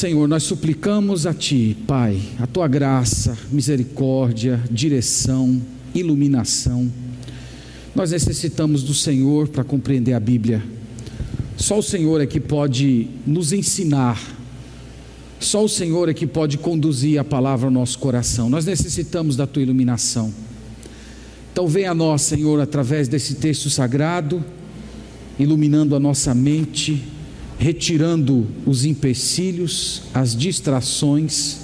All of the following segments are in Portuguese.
Senhor, nós suplicamos a Ti, Pai, a Tua graça, misericórdia, direção, iluminação. Nós necessitamos do Senhor para compreender a Bíblia. Só o Senhor é que pode nos ensinar. Só o Senhor é que pode conduzir a palavra ao nosso coração. Nós necessitamos da tua iluminação. Então, venha a nós, Senhor, através desse texto sagrado, iluminando a nossa mente, retirando os empecilhos, as distrações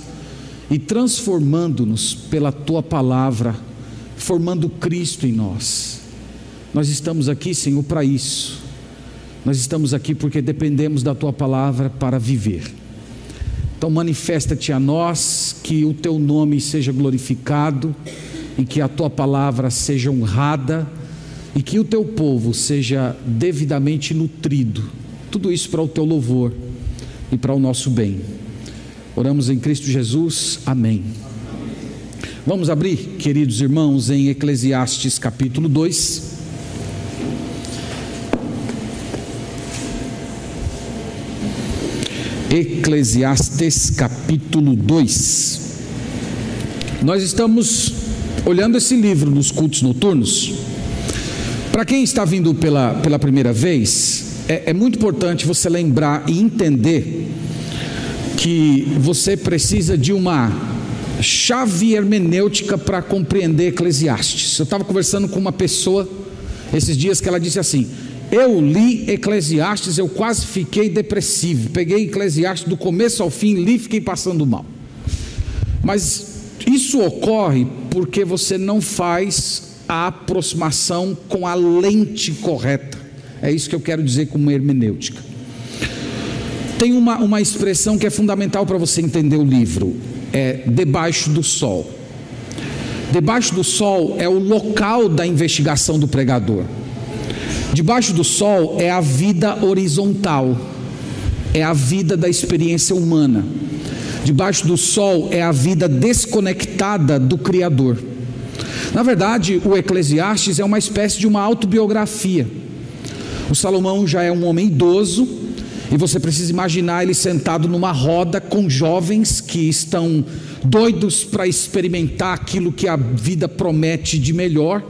e transformando-nos pela tua palavra, formando Cristo em nós. Nós estamos aqui, Senhor, para isso. Nós estamos aqui porque dependemos da tua palavra para viver. Então, manifesta-te a nós, que o teu nome seja glorificado e que a tua palavra seja honrada e que o teu povo seja devidamente nutrido. Tudo isso para o teu louvor e para o nosso bem. Oramos em Cristo Jesus. Amém. Vamos abrir, queridos irmãos, em Eclesiastes capítulo 2. Eclesiastes capítulo 2. Nós estamos olhando esse livro nos cultos noturnos. Para quem está vindo pela, pela primeira vez, é, é muito importante você lembrar e entender que você precisa de uma chave hermenêutica para compreender Eclesiastes. Eu estava conversando com uma pessoa esses dias que ela disse assim: eu li Eclesiastes, eu quase fiquei depressivo. Peguei Eclesiastes do começo ao fim, li e fiquei passando mal. Mas isso ocorre porque você não faz a aproximação com a lente correta. É isso que eu quero dizer com uma hermenêutica. Tem uma, uma expressão que é fundamental para você entender o livro: é debaixo do sol. Debaixo do sol é o local da investigação do pregador. Debaixo do sol é a vida horizontal, é a vida da experiência humana. Debaixo do sol é a vida desconectada do Criador. Na verdade, o Eclesiastes é uma espécie de uma autobiografia. O Salomão já é um homem idoso, e você precisa imaginar ele sentado numa roda com jovens que estão doidos para experimentar aquilo que a vida promete de melhor.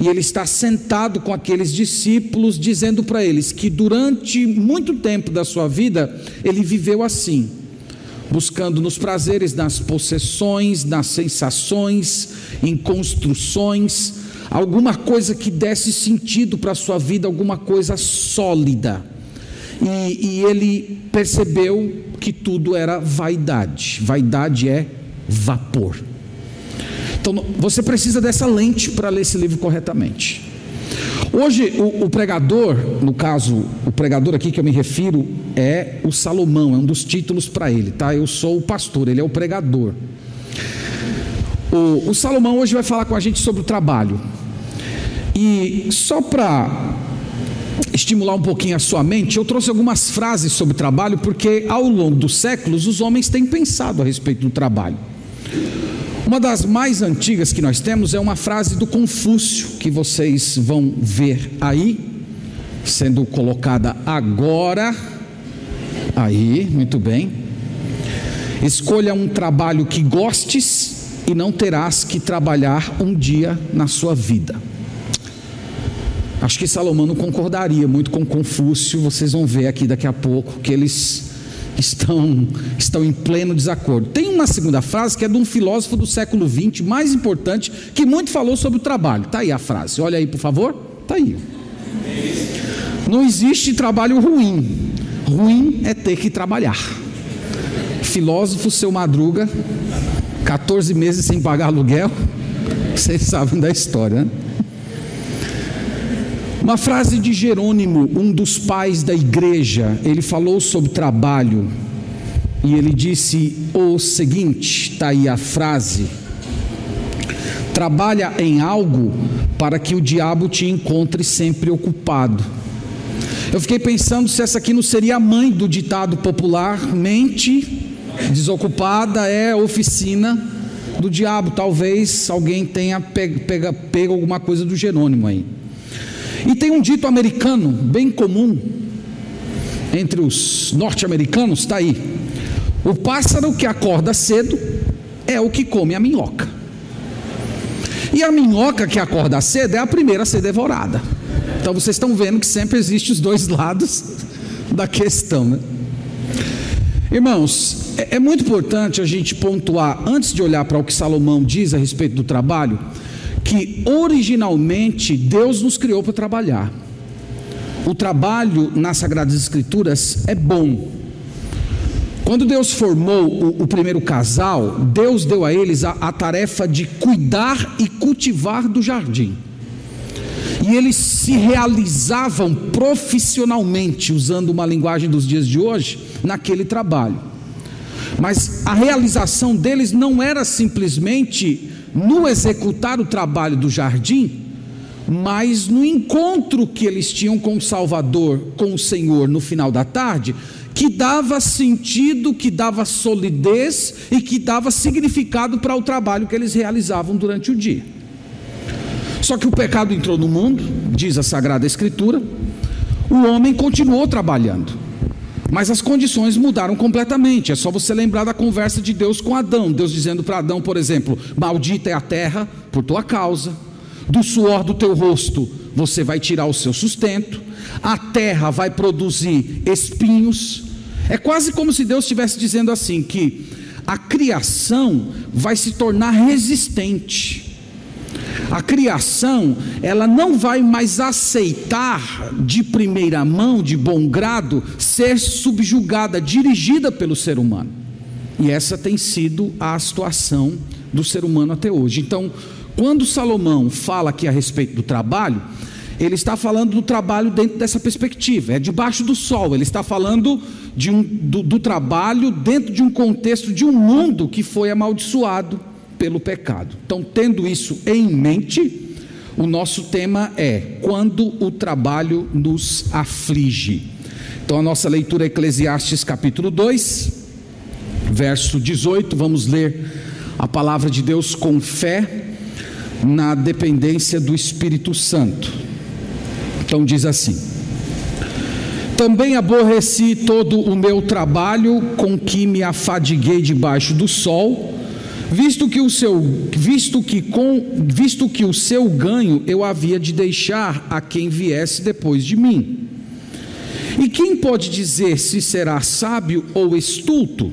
E ele está sentado com aqueles discípulos, dizendo para eles que durante muito tempo da sua vida ele viveu assim, buscando nos prazeres, nas possessões, nas sensações, em construções, alguma coisa que desse sentido para a sua vida, alguma coisa sólida. E, e ele percebeu que tudo era vaidade. Vaidade é vapor. Então você precisa dessa lente para ler esse livro corretamente. Hoje o, o, pregador, no caso, o pregador aqui que eu me refiro é o Salomão, é um dos títulos para ele, tá? Eu sou o pastor, ele é o pregador. O, o Salomão hoje vai falar com a gente sobre o trabalho. E só para estimular um pouquinho a sua mente, eu trouxe algumas frases sobre trabalho, porque ao longo dos séculos os homens têm pensado a respeito do trabalho. Uma das mais antigas que nós temos é uma frase do Confúcio, que vocês vão ver aí, sendo colocada agora. Aí, muito bem. Escolha um trabalho que gostes e não terás que trabalhar um dia na sua vida. Acho que Salomão não concordaria muito com Confúcio, vocês vão ver aqui daqui a pouco que eles estão, estão em pleno desacordo. Tem uma segunda frase que é de um filósofo do século XX, mais importante, que muito falou sobre o trabalho. Está aí a frase, olha aí por favor. Está aí. Não existe trabalho ruim. Ruim é ter que trabalhar. Filósofo seu Madruga, 14 meses sem pagar aluguel. Vocês sabem da história, né? Uma frase de Jerônimo, um dos pais da igreja, ele falou sobre trabalho e ele disse o seguinte: está aí a frase. Trabalha em algo para que o diabo te encontre sempre ocupado. Eu fiquei pensando se essa aqui não seria a mãe do ditado popular: mente desocupada é oficina do diabo. Talvez alguém tenha pego, pego, pego alguma coisa do Jerônimo aí. E tem um dito americano bem comum entre os norte-americanos, está aí. O pássaro que acorda cedo é o que come a minhoca. E a minhoca que acorda cedo é a primeira a ser devorada. Então vocês estão vendo que sempre existem os dois lados da questão, né? Irmãos, é, é muito importante a gente pontuar, antes de olhar para o que Salomão diz a respeito do trabalho, que originalmente Deus nos criou para trabalhar. O trabalho nas Sagradas Escrituras é bom. Quando Deus formou o, o primeiro casal, Deus deu a eles a, a tarefa de cuidar e cultivar do jardim. E eles se realizavam profissionalmente, usando uma linguagem dos dias de hoje, naquele trabalho. Mas a realização deles não era simplesmente no executar o trabalho do jardim, mas no encontro que eles tinham com o Salvador, com o Senhor no final da tarde, que dava sentido, que dava solidez e que dava significado para o trabalho que eles realizavam durante o dia. Só que o pecado entrou no mundo, diz a Sagrada Escritura, o homem continuou trabalhando. Mas as condições mudaram completamente. É só você lembrar da conversa de Deus com Adão. Deus dizendo para Adão, por exemplo: Maldita é a terra por tua causa, do suor do teu rosto você vai tirar o seu sustento, a terra vai produzir espinhos. É quase como se Deus estivesse dizendo assim: que a criação vai se tornar resistente. A criação, ela não vai mais aceitar de primeira mão, de bom grado, ser subjugada, dirigida pelo ser humano. E essa tem sido a situação do ser humano até hoje. Então, quando Salomão fala aqui a respeito do trabalho, ele está falando do trabalho dentro dessa perspectiva, é debaixo do sol, ele está falando um, do, do trabalho dentro de um contexto de um mundo que foi amaldiçoado pelo pecado. Então, tendo isso em mente, o nosso tema é quando o trabalho nos aflige. Então, a nossa leitura é Eclesiastes capítulo 2, verso 18, vamos ler a palavra de Deus com fé na dependência do Espírito Santo. Então diz assim: Também aborreci todo o meu trabalho com que me afadiguei debaixo do sol, visto que o seu visto que com visto que o seu ganho eu havia de deixar a quem viesse depois de mim. E quem pode dizer se será sábio ou estulto?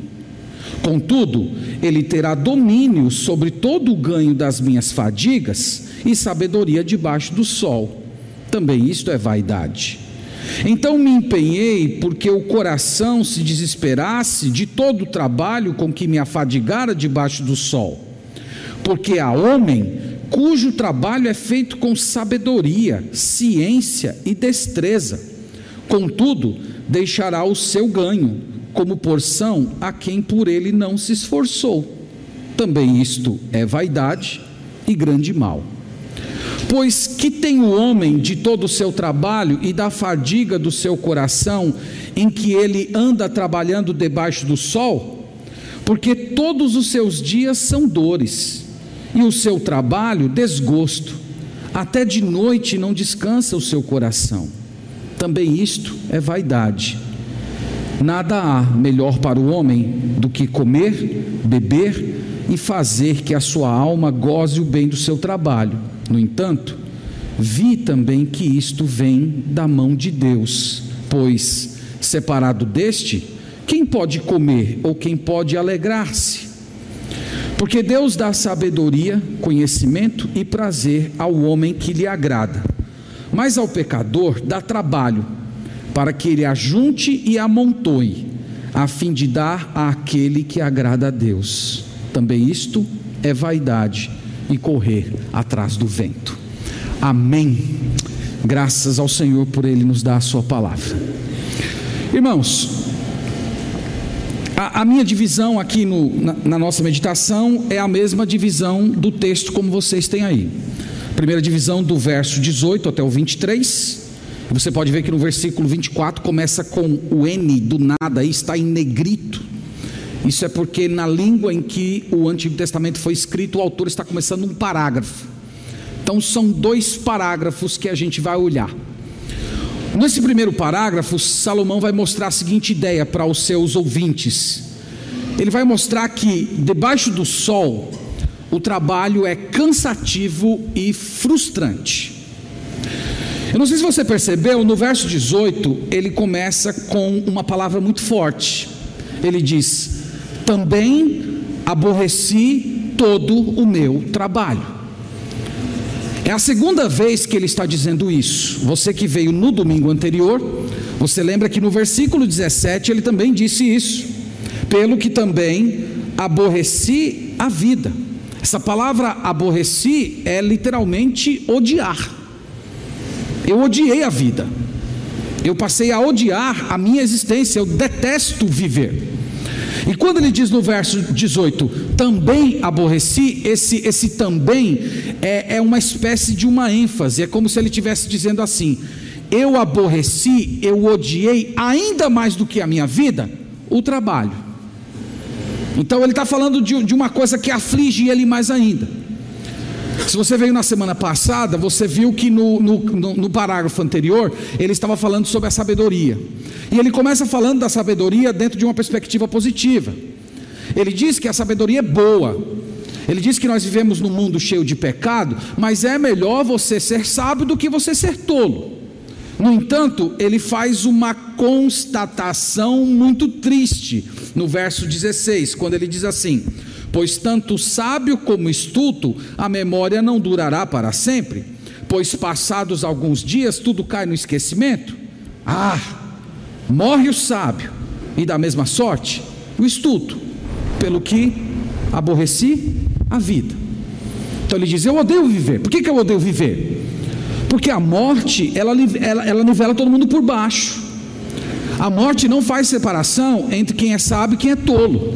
Contudo, ele terá domínio sobre todo o ganho das minhas fadigas e sabedoria debaixo do sol. Também isto é vaidade. Então me empenhei porque o coração se desesperasse de todo o trabalho com que me afadigara debaixo do sol. Porque há homem cujo trabalho é feito com sabedoria, ciência e destreza. Contudo, deixará o seu ganho como porção a quem por ele não se esforçou. Também isto é vaidade e grande mal. Pois que tem o homem de todo o seu trabalho e da fadiga do seu coração, em que ele anda trabalhando debaixo do sol? Porque todos os seus dias são dores, e o seu trabalho desgosto. Até de noite não descansa o seu coração. Também isto é vaidade. Nada há melhor para o homem do que comer, beber e fazer que a sua alma goze o bem do seu trabalho no entanto, vi também que isto vem da mão de Deus, pois, separado deste, quem pode comer ou quem pode alegrar-se? Porque Deus dá sabedoria, conhecimento e prazer ao homem que lhe agrada, mas ao pecador dá trabalho, para que ele ajunte e amontoe, a fim de dar àquele que agrada a Deus. Também isto é vaidade e correr atrás do vento. Amém. Graças ao Senhor por Ele nos dar a Sua palavra. Irmãos, a, a minha divisão aqui no, na, na nossa meditação é a mesma divisão do texto como vocês têm aí. Primeira divisão do verso 18 até o 23. Você pode ver que no versículo 24 começa com o N do nada, aí está em negrito. Isso é porque na língua em que o Antigo Testamento foi escrito, o autor está começando um parágrafo. Então são dois parágrafos que a gente vai olhar. Nesse primeiro parágrafo, Salomão vai mostrar a seguinte ideia para os seus ouvintes: ele vai mostrar que debaixo do sol o trabalho é cansativo e frustrante. Eu não sei se você percebeu, no verso 18, ele começa com uma palavra muito forte. Ele diz: Também aborreci todo o meu trabalho. É a segunda vez que ele está dizendo isso. Você que veio no domingo anterior, você lembra que no versículo 17 ele também disse isso. Pelo que também aborreci a vida. Essa palavra aborreci é literalmente odiar. Eu odiei a vida. Eu passei a odiar a minha existência. Eu detesto viver. E quando ele diz no verso 18, também aborreci, esse, esse também é, é uma espécie de uma ênfase, é como se ele estivesse dizendo assim: eu aborreci, eu odiei ainda mais do que a minha vida, o trabalho. Então ele está falando de, de uma coisa que aflige ele mais ainda. Se você veio na semana passada, você viu que no, no, no, parágrafo anterior ele estava falando sobre a sabedoria. E ele começa falando da sabedoria dentro de uma perspectiva positiva. Ele diz que a sabedoria é boa. Ele diz que nós vivemos num mundo cheio de pecado, mas é melhor você ser sábio do que você ser tolo. No entanto, ele faz uma constatação muito triste no verso 16, quando ele diz assim: Pois tanto sábio como estulto, a memória não durará para sempre, pois passados alguns dias tudo cai no esquecimento. Ah, morre o sábio, e da mesma sorte o estulto, pelo que aborreci a vida. Então ele diz: Eu odeio viver. Por que, que eu odeio viver? Porque a morte, ela, ela, ela nivela todo mundo por baixo. A morte não faz separação entre quem é sábio e quem é tolo.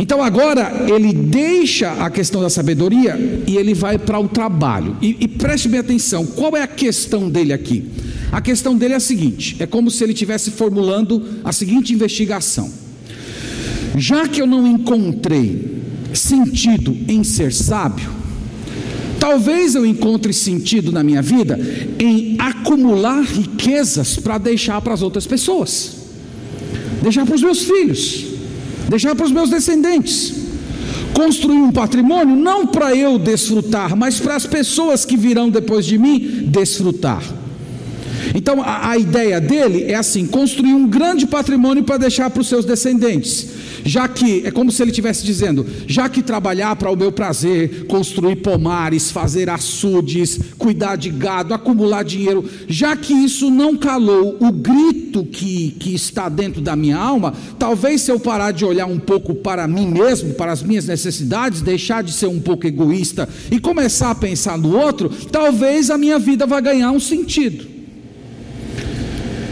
Então agora ele deixa a questão da sabedoria e ele vai para o trabalho. E, e preste bem atenção: qual é a questão dele aqui? A questão dele é a seguinte: é como se ele estivesse formulando a seguinte investigação. Já que eu não encontrei sentido em ser sábio, talvez eu encontre sentido na minha vida em acumular riquezas para deixar para as outras pessoas, deixar para os meus filhos deixar para os meus descendentes. Construir um patrimônio não para eu desfrutar, mas para as pessoas que virão depois de mim desfrutar. Então a, a ideia dele é assim: construir um grande patrimônio para deixar para os seus descendentes já que, é como se ele estivesse dizendo, já que trabalhar para o meu prazer, construir pomares, fazer açudes, cuidar de gado, acumular dinheiro, já que isso não calou o grito que, que está dentro da minha alma, talvez se eu parar de olhar um pouco para mim mesmo, para as minhas necessidades, deixar de ser um pouco egoísta e começar a pensar no outro, talvez a minha vida vá ganhar um sentido.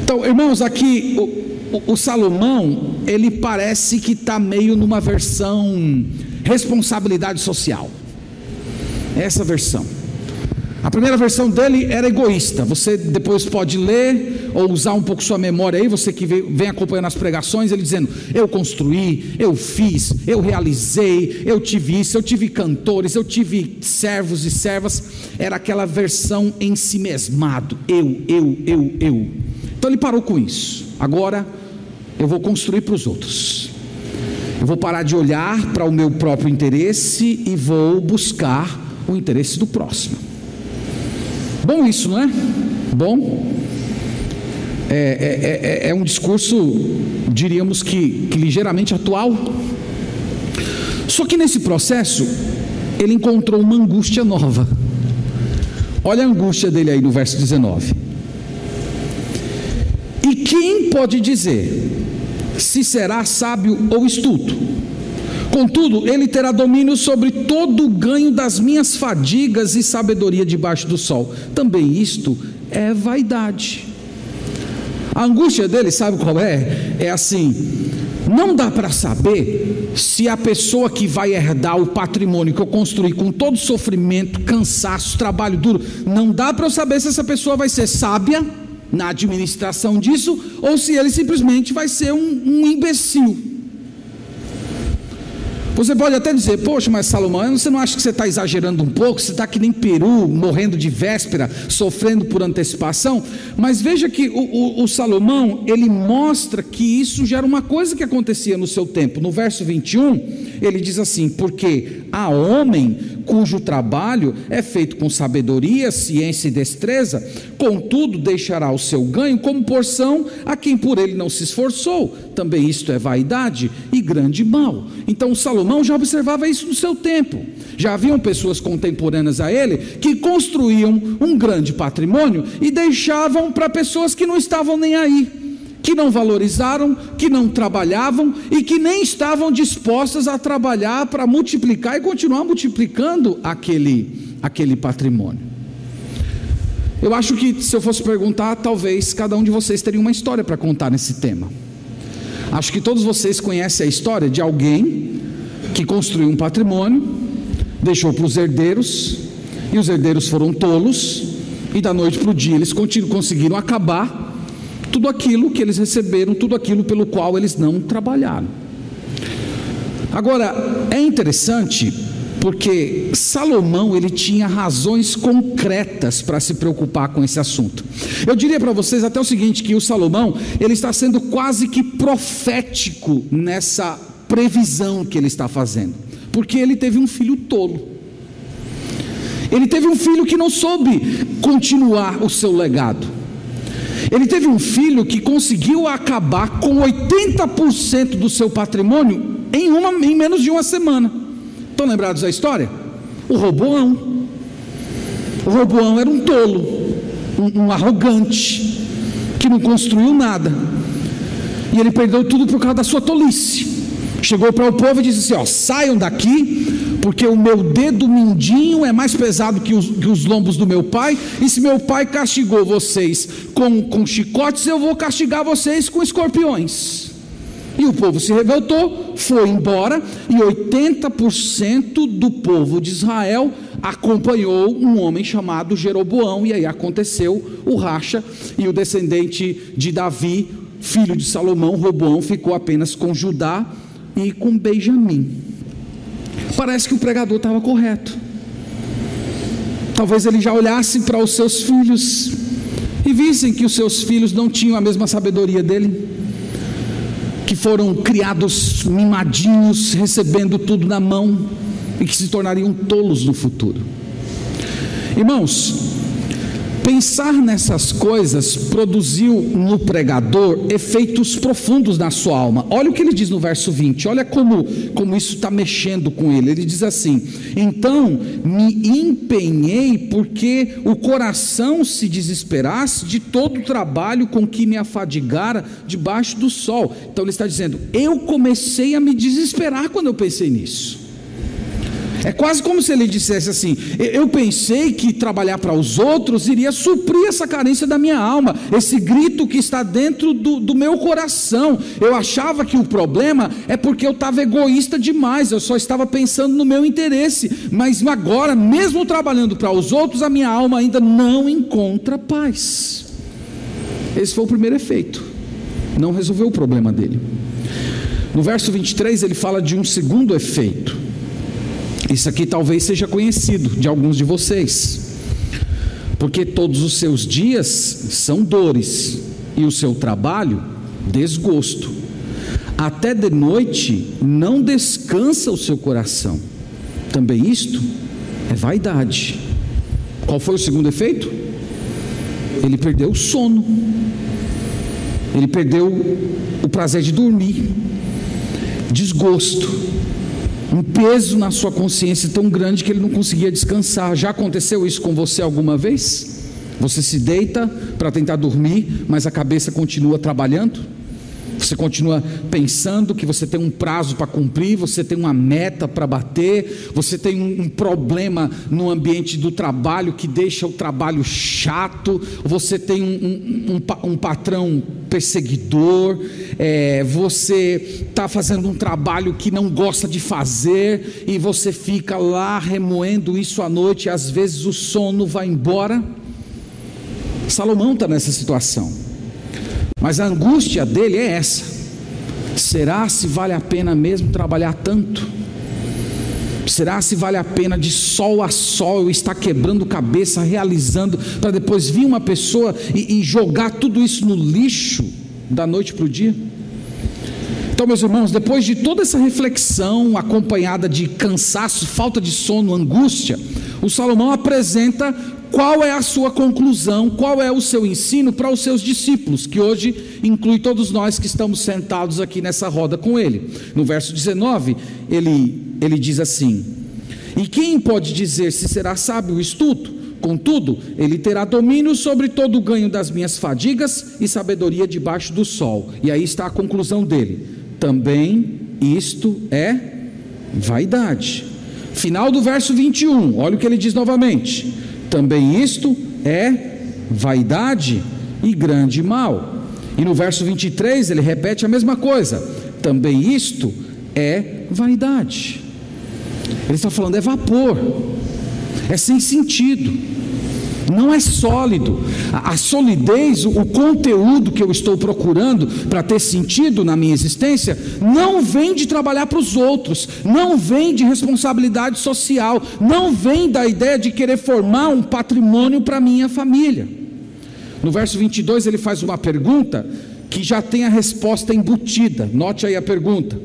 Então, irmãos, aqui o, o Salomão, ele parece que está meio numa versão responsabilidade social. Essa versão. A primeira versão dele era egoísta. Você depois pode ler ou usar um pouco sua memória aí, você que vem acompanhando as pregações, ele dizendo: Eu construí, eu fiz, eu realizei, eu tive isso, eu tive cantores, eu tive servos e servas. Era aquela versão em si mesmado: eu, eu, eu, eu. Então ele parou com isso. Agora eu vou construir para os outros. Eu vou parar de olhar para o meu próprio interesse e vou buscar o interesse do próximo. Bom, isso, não é? Bom. É, é, é, é um discurso, diríamos que, que ligeiramente atual. Só que nesse processo, ele encontrou uma angústia nova. Olha a angústia dele aí no verso 19. E quem pode dizer se será sábio ou estulto. Contudo, ele terá domínio sobre todo o ganho das minhas fadigas e sabedoria debaixo do sol. Também isto é vaidade. A angústia dele, sabe qual é? É assim: não dá para saber se a pessoa que vai herdar o patrimônio que eu construí com todo sofrimento, cansaço, trabalho duro, não dá para eu saber se essa pessoa vai ser sábia na administração disso, ou se ele simplesmente vai ser um, um imbecil. Você pode até dizer, poxa, mas Salomão, você não acha que você está exagerando um pouco? Você está que nem peru, morrendo de véspera, sofrendo por antecipação? Mas veja que o, o, o Salomão, ele mostra que isso já era uma coisa que acontecia no seu tempo. No verso 21, ele diz assim: Porque há homem cujo trabalho é feito com sabedoria, ciência e destreza, contudo deixará o seu ganho como porção a quem por ele não se esforçou. Também isto é vaidade e grande mal. Então Salomão já observava isso no seu tempo. Já haviam pessoas contemporâneas a ele que construíam um grande patrimônio e deixavam para pessoas que não estavam nem aí que não valorizaram, que não trabalhavam e que nem estavam dispostas a trabalhar para multiplicar e continuar multiplicando aquele, aquele patrimônio. Eu acho que se eu fosse perguntar, talvez cada um de vocês teria uma história para contar nesse tema. Acho que todos vocês conhecem a história de alguém que construiu um patrimônio, deixou para os herdeiros, e os herdeiros foram tolos, e da noite para o dia eles conseguiram acabar tudo aquilo que eles receberam, tudo aquilo pelo qual eles não trabalharam. Agora, é interessante porque Salomão ele tinha razões concretas para se preocupar com esse assunto. Eu diria para vocês até o seguinte que o Salomão ele está sendo quase que profético nessa previsão que ele está fazendo, porque ele teve um filho tolo. Ele teve um filho que não soube continuar o seu legado. Ele teve um filho que conseguiu acabar com 80% do seu patrimônio em, uma, em menos de uma semana. Estão lembrados da história? O Roboão. O Roboão era um tolo, um, um arrogante, que não construiu nada. E ele perdeu tudo por causa da sua tolice. Chegou para o povo e disse assim: ó, saiam daqui, porque o meu dedo mindinho é mais pesado que os, que os, lombos do meu pai, e se meu pai castigou vocês com, com chicotes, eu vou castigar vocês com escorpiões. E o povo se revoltou, foi embora, e 80% do povo de Israel acompanhou um homem chamado Jeroboão, e aí aconteceu o racha, e o descendente de Davi, filho de Salomão, Roboão, ficou apenas com Judá e com Benjamim. Parece que o pregador estava correto. Talvez ele já olhasse para os seus filhos e vissem que os seus filhos não tinham a mesma sabedoria dele, que foram criados mimadinhos, recebendo tudo na mão e que se tornariam tolos no futuro. Irmãos, Pensar nessas coisas produziu no pregador efeitos profundos na sua alma. Olha o que ele diz no verso 20, olha como, como isso está mexendo com ele. Ele diz assim: Então me empenhei porque o coração se desesperasse de todo o trabalho com que me afadigara debaixo do sol. Então ele está dizendo: Eu comecei a me desesperar quando eu pensei nisso. É quase como se ele dissesse assim: Eu pensei que trabalhar para os outros iria suprir essa carência da minha alma, esse grito que está dentro do, do meu coração. Eu achava que o problema é porque eu estava egoísta demais, eu só estava pensando no meu interesse. Mas agora, mesmo trabalhando para os outros, a minha alma ainda não encontra paz. Esse foi o primeiro efeito, não resolveu o problema dele. No verso 23, ele fala de um segundo efeito. Isso aqui talvez seja conhecido de alguns de vocês, porque todos os seus dias são dores e o seu trabalho, desgosto. Até de noite não descansa o seu coração. Também isto é vaidade. Qual foi o segundo efeito? Ele perdeu o sono, ele perdeu o prazer de dormir, desgosto um peso na sua consciência tão grande que ele não conseguia descansar. Já aconteceu isso com você alguma vez? Você se deita para tentar dormir, mas a cabeça continua trabalhando? Você continua pensando que você tem um prazo para cumprir, você tem uma meta para bater, você tem um, um, problema no ambiente do trabalho que deixa o trabalho chato, você tem um, um, um patrão perseguidor, é, você está fazendo um trabalho que não gosta de fazer e você fica lá remoendo isso à noite, e às vezes o sono vai embora. Salomão está nessa situação. Mas a angústia dele é essa: será se vale a pena mesmo trabalhar tanto? Será se vale a pena de sol a sol eu estar quebrando cabeça, realizando, para depois vir uma pessoa e, e jogar tudo isso no lixo da noite para o dia? Então, meus irmãos, depois de toda essa reflexão acompanhada de cansaço, falta de sono, angústia, o Salomão apresenta qual é a sua conclusão, qual é o seu ensino para os seus discípulos, que hoje inclui todos nós que estamos sentados aqui nessa roda com ele. No verso 19, ele, ele diz assim: E quem pode dizer se será sábio estudo? Contudo, ele terá domínio sobre todo o ganho das minhas fadigas e sabedoria debaixo do sol. E aí está a conclusão dele. Também isto é vaidade. Final do verso 21, olha o que ele diz novamente também isto é vaidade e grande mal. E no verso 23 ele repete a mesma coisa. Também isto é vaidade. Ele está falando é vapor, é sem sentido não é sólido. A, a solidez, o, o conteúdo que eu estou procurando para ter sentido na minha existência, não vem de trabalhar para os outros, não vem de responsabilidade social, não vem da ideia de querer formar um patrimônio para minha família. No verso 22 ele faz uma pergunta que já tem a resposta embutida. Note aí a pergunta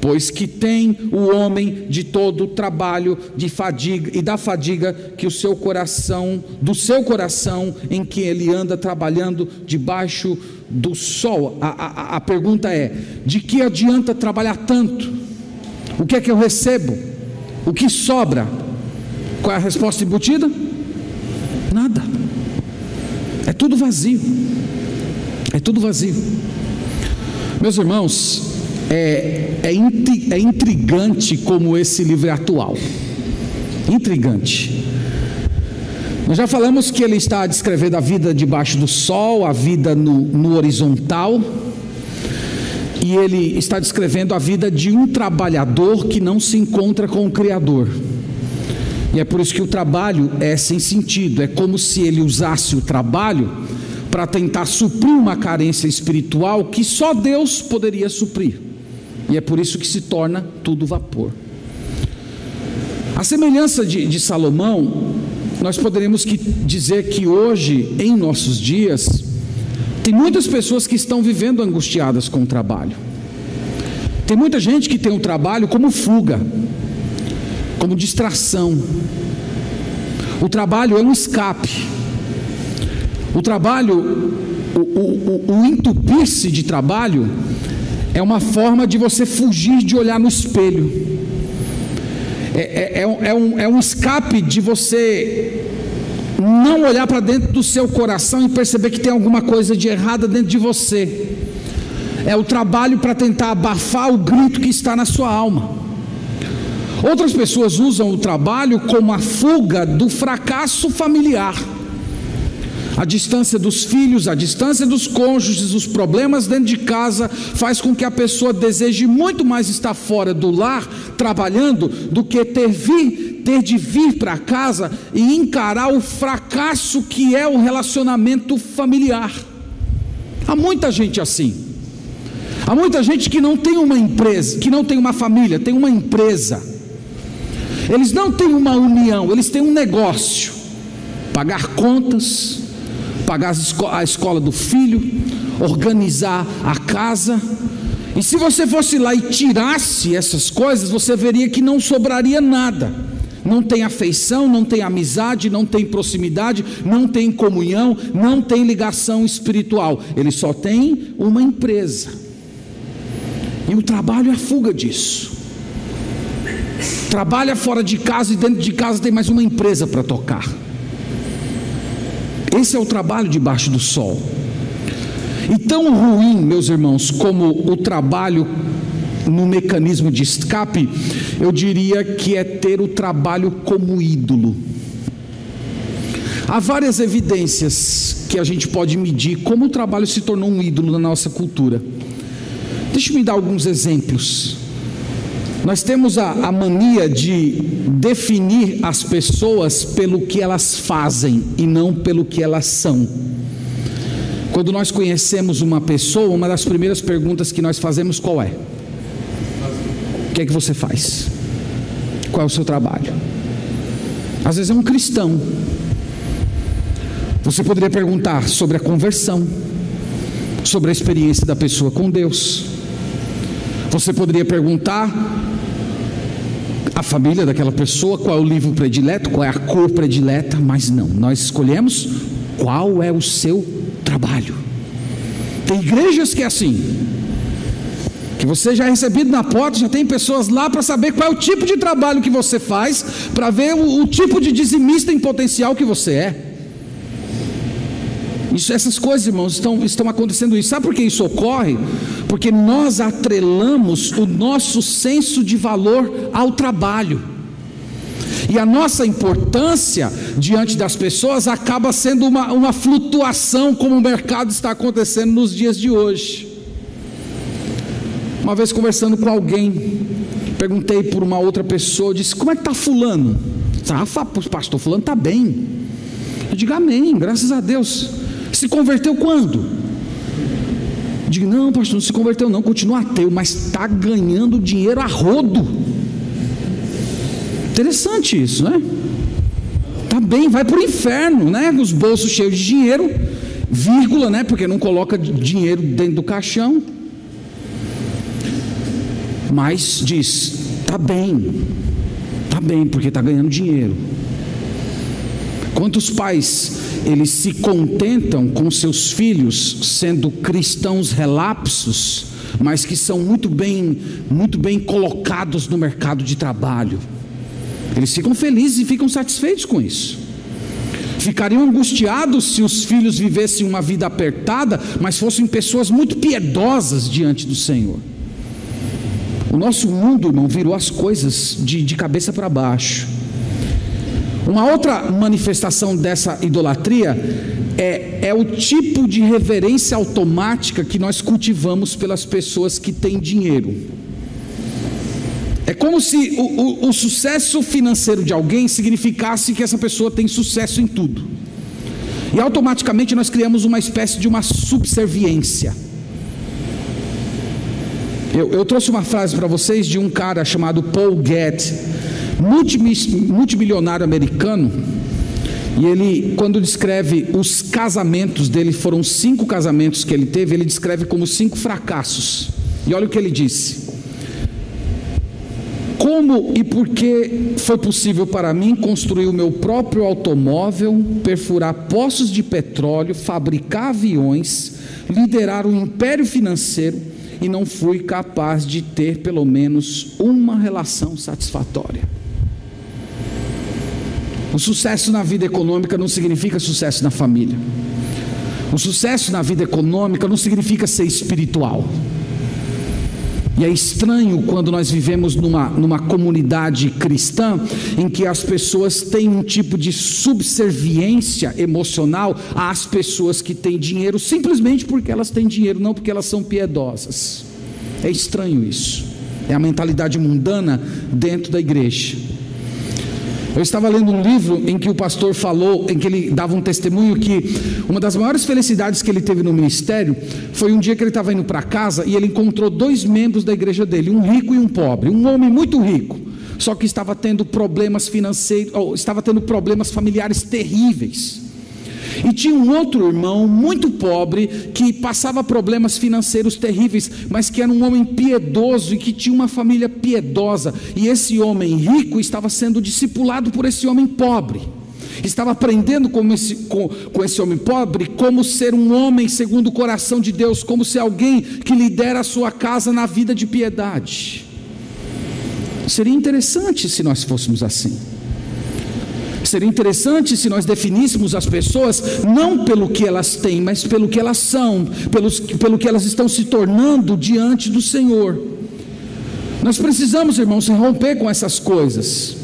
pois que tem o homem de todo o trabalho de fadiga e da fadiga que o seu coração, do seu coração em que ele anda trabalhando debaixo do sol. A, a, a pergunta é: de que adianta trabalhar tanto? O que é que eu recebo? O que sobra? Qual é a resposta embutida? Nada. É tudo vazio. É tudo vazio. Meus irmãos, é, é, é intrigante como esse livro é atual. Intrigante. Nós já falamos que ele está descrevendo a vida debaixo do sol, a vida no, no horizontal, e ele está descrevendo a vida de um trabalhador que não se encontra com o Criador. E é por isso que o trabalho é sem sentido, é como se ele usasse o trabalho para tentar suprir uma carência espiritual que só Deus poderia suprir. E é por isso que se torna tudo vapor. A semelhança de, de Salomão, nós poderíamos que dizer que hoje, em nossos dias, tem muitas pessoas que estão vivendo angustiadas com o trabalho. Tem muita gente que tem o trabalho como fuga, como distração. O trabalho é um escape. O trabalho, o, o, o, o entupir-se de trabalho é uma forma de você fugir de olhar no espelho, é, é, é, um, é, um, é escape de você não olhar para dentro do seu coração e perceber que tem alguma coisa de errada dentro de você. É o trabalho para tentar abafar o grito que está na sua alma. Outras pessoas usam o trabalho como a fuga do fracasso familiar a distância dos filhos, a distância dos cônjuges, os problemas dentro de casa, faz com que a pessoa deseje muito mais estar fora do lar, trabalhando, do que ter, vir, ter de vir para casa e encarar o fracasso que é o relacionamento familiar. Há muita gente assim. Há muita gente que não tem uma empresa, que não tem uma família, tem uma empresa. Eles não têm uma união, eles têm um negócio. Pagar contas, pagar a escola do filho, organizar a casa. E se você fosse lá e tirasse essas coisas, você veria que não sobraria nada. Não tem afeição, não tem amizade, não tem proximidade, não tem comunhão, não tem ligação espiritual. Ele só tem uma empresa. E o trabalho é a fuga disso. Trabalha fora de casa e dentro de casa tem mais uma empresa para tocar. Esse é o trabalho debaixo do sol. E tão ruim, meus irmãos, como o trabalho no mecanismo de escape, eu diria que é ter o trabalho como ídolo. Há várias evidências que a gente pode medir como o trabalho se tornou um ídolo na nossa cultura. Deixa eu me dar alguns exemplos. Nós temos a, a, mania de definir as pessoas pelo que elas fazem e não pelo que elas são. Quando nós conhecemos uma pessoa, uma das primeiras perguntas que nós fazemos qual é? O que é que você faz? Qual é o seu trabalho? Às vezes é um cristão. Você poderia perguntar sobre a conversão, sobre a experiência da pessoa com Deus. Você poderia perguntar a família daquela pessoa, qual é o livro predileto, qual é a cor predileta, mas não, nós escolhemos qual é o seu trabalho. Tem igrejas que é assim, que você já é recebido na porta, já tem pessoas lá para saber qual é o tipo de trabalho que você faz, para ver o, o, tipo de dizimista em potencial que você é. Isso, essas coisas, irmãos, estão, estão acontecendo isso. Sabe por que isso ocorre? Porque nós atrelamos o nosso senso de valor ao trabalho. E a nossa importância diante das pessoas acaba sendo uma, uma flutuação, como o mercado está acontecendo nos dias de hoje. Uma vez conversando com alguém, perguntei por uma outra pessoa, disse: Como é que está Fulano? Ah, pastor, Fulano está bem. Eu digo amém, graças a Deus. Se converteu quando? Digo, não, pastor, não se converteu, não, continua ateu, mas está ganhando dinheiro a rodo. Interessante isso, né? Tá bem, vai para o inferno, né? Os bolsos cheios de dinheiro, vírgula, né? Porque não coloca dinheiro dentro do caixão. Mas diz, tá bem, tá bem, porque está ganhando dinheiro. Quantos pais eles se contentam com seus filhos sendo cristãos relapsos, mas que são muito bem, muito bem colocados no mercado de trabalho. Eles ficam felizes e ficam satisfeitos com isso. Ficariam angustiados se os filhos vivessem uma vida apertada, mas fossem pessoas muito piedosas diante do Senhor. O nosso mundo, irmão, virou as coisas de, de cabeça para baixo. Uma outra manifestação dessa idolatria é, é o tipo de reverência automática que nós cultivamos pelas pessoas que têm dinheiro. É como se o, o, o, sucesso financeiro de alguém significasse que essa pessoa tem sucesso em tudo. E automaticamente nós criamos uma espécie de uma subserviência. Eu, eu trouxe uma frase para vocês de um cara chamado Paul Getty multimilionário americano, e ele, quando descreve os casamentos dele, foram cinco casamentos que ele teve, ele descreve como cinco fracassos. E olha o que ele disse: Como e por que foi possível para mim construir o meu próprio automóvel, perfurar poços de petróleo, fabricar aviões, liderar um império financeiro e não fui capaz de ter pelo menos uma relação satisfatória? O sucesso na vida econômica não significa sucesso na família. O sucesso na vida econômica não significa ser espiritual. E é estranho quando nós vivemos numa, numa comunidade cristã em que as pessoas têm um tipo de subserviência emocional às pessoas que têm dinheiro, simplesmente porque elas têm dinheiro, não porque elas são piedosas. É estranho isso. É a mentalidade mundana dentro da igreja. Eu estava lendo um livro em que o pastor falou, em que ele dava um testemunho que uma das maiores felicidades que ele teve no ministério foi um dia que ele estava indo para casa e ele encontrou dois membros da igreja dele, um rico e um pobre, um homem muito rico, só que estava tendo problemas financeiros, estava tendo problemas familiares terríveis. E tinha um outro irmão muito pobre que passava problemas financeiros terríveis, mas que era um homem piedoso e que tinha uma família piedosa. E esse homem rico estava sendo discipulado por esse homem pobre. Estava aprendendo com esse, com, com esse homem pobre como ser um homem segundo o coração de Deus, como ser alguém que lidera a sua casa na vida de piedade. Seria interessante se nós fôssemos assim. Seria interessante se nós definíssemos as pessoas não pelo que elas têm, mas pelo que elas são, pelos, pelo que elas estão se tornando diante do Senhor. Nós precisamos, irmãos, romper com essas coisas.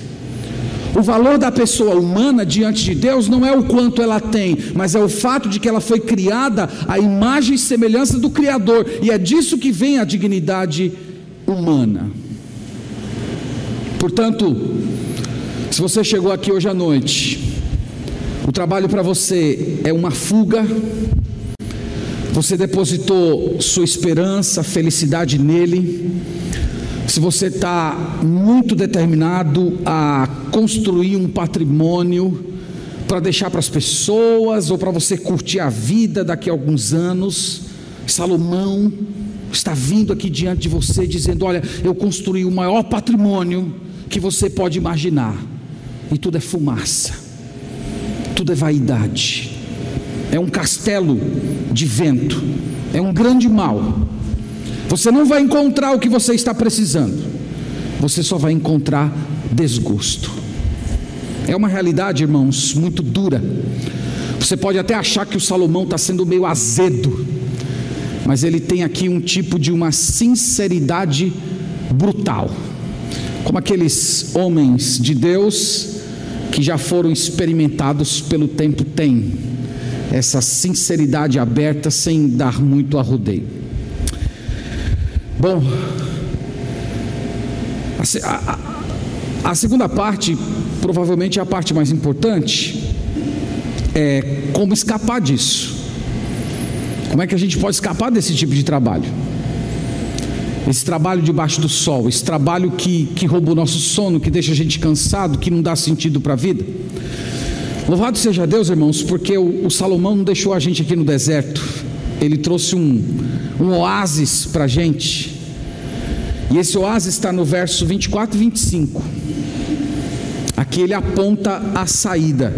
O valor da pessoa humana diante de Deus não é o quanto ela tem, mas é o fato de que ela foi criada à imagem e semelhança do Criador, e é disso que vem a dignidade humana. Portanto, se você chegou aqui hoje à noite, o trabalho para você é uma fuga, você depositou sua esperança, felicidade nele, se você está muito determinado a construir um patrimônio para deixar para as pessoas ou para você curtir a vida daqui a alguns anos, Salomão está vindo aqui diante de você dizendo: Olha, eu construí o maior patrimônio que você pode imaginar, e tudo é fumaça, tudo é vaidade, é um castelo de vento, é um grande mal. Você não vai encontrar o que você está precisando, você só vai encontrar desgosto. É uma realidade, irmãos, muito dura. Você pode até achar que o Salomão está sendo meio azedo, mas ele tem aqui um tipo de uma sinceridade brutal, como aqueles homens de Deus que já foram experimentados pelo tempo têm, essa sinceridade aberta sem dar muito arrodeio. Bom, a, a, a segunda parte, provavelmente é a parte mais importante, é como escapar disso. Como é que a gente pode escapar desse tipo de trabalho? Esse trabalho debaixo do sol, esse trabalho que, que rouba o nosso sono, que deixa a gente cansado, que não dá sentido para a vida. Louvado seja Deus, irmãos, porque o, o, Salomão não deixou a gente aqui no deserto, ele trouxe um, um oásis para a gente, e esse oásis está no verso 24 e 25. Aqui ele aponta a saída.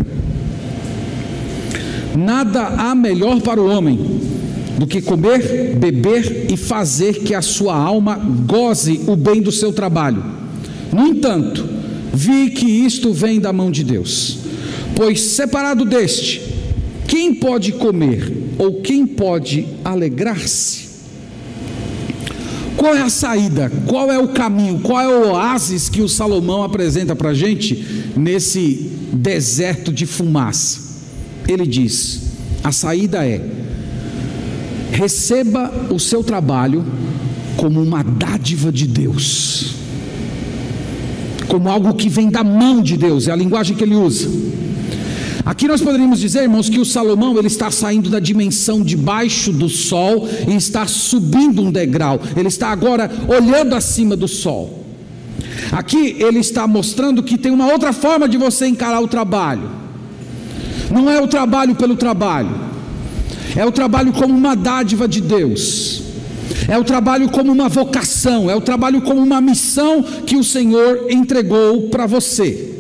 Nada há melhor para o homem do que comer, beber e fazer que a sua alma goze o bem do seu trabalho. No entanto, vi que isto vem da mão de Deus, pois separado deste, quem pode comer ou quem pode alegrar-se? Qual é a saída? Qual é o caminho? Qual é o oásis que o Salomão apresenta para a gente nesse deserto de fumaça? Ele diz: a saída é Receba o seu trabalho como uma dádiva de Deus, como algo que vem da mão de Deus, é a linguagem que ele usa. Aqui nós poderíamos dizer, irmãos, que o Salomão ele está saindo da dimensão debaixo do sol e está subindo um degrau. Ele está agora olhando acima do sol. Aqui ele está mostrando que tem uma outra forma de você encarar o trabalho. Não é o trabalho pelo trabalho. É o trabalho como uma dádiva de Deus. É o trabalho como uma vocação, é o trabalho como uma missão que o Senhor entregou para você.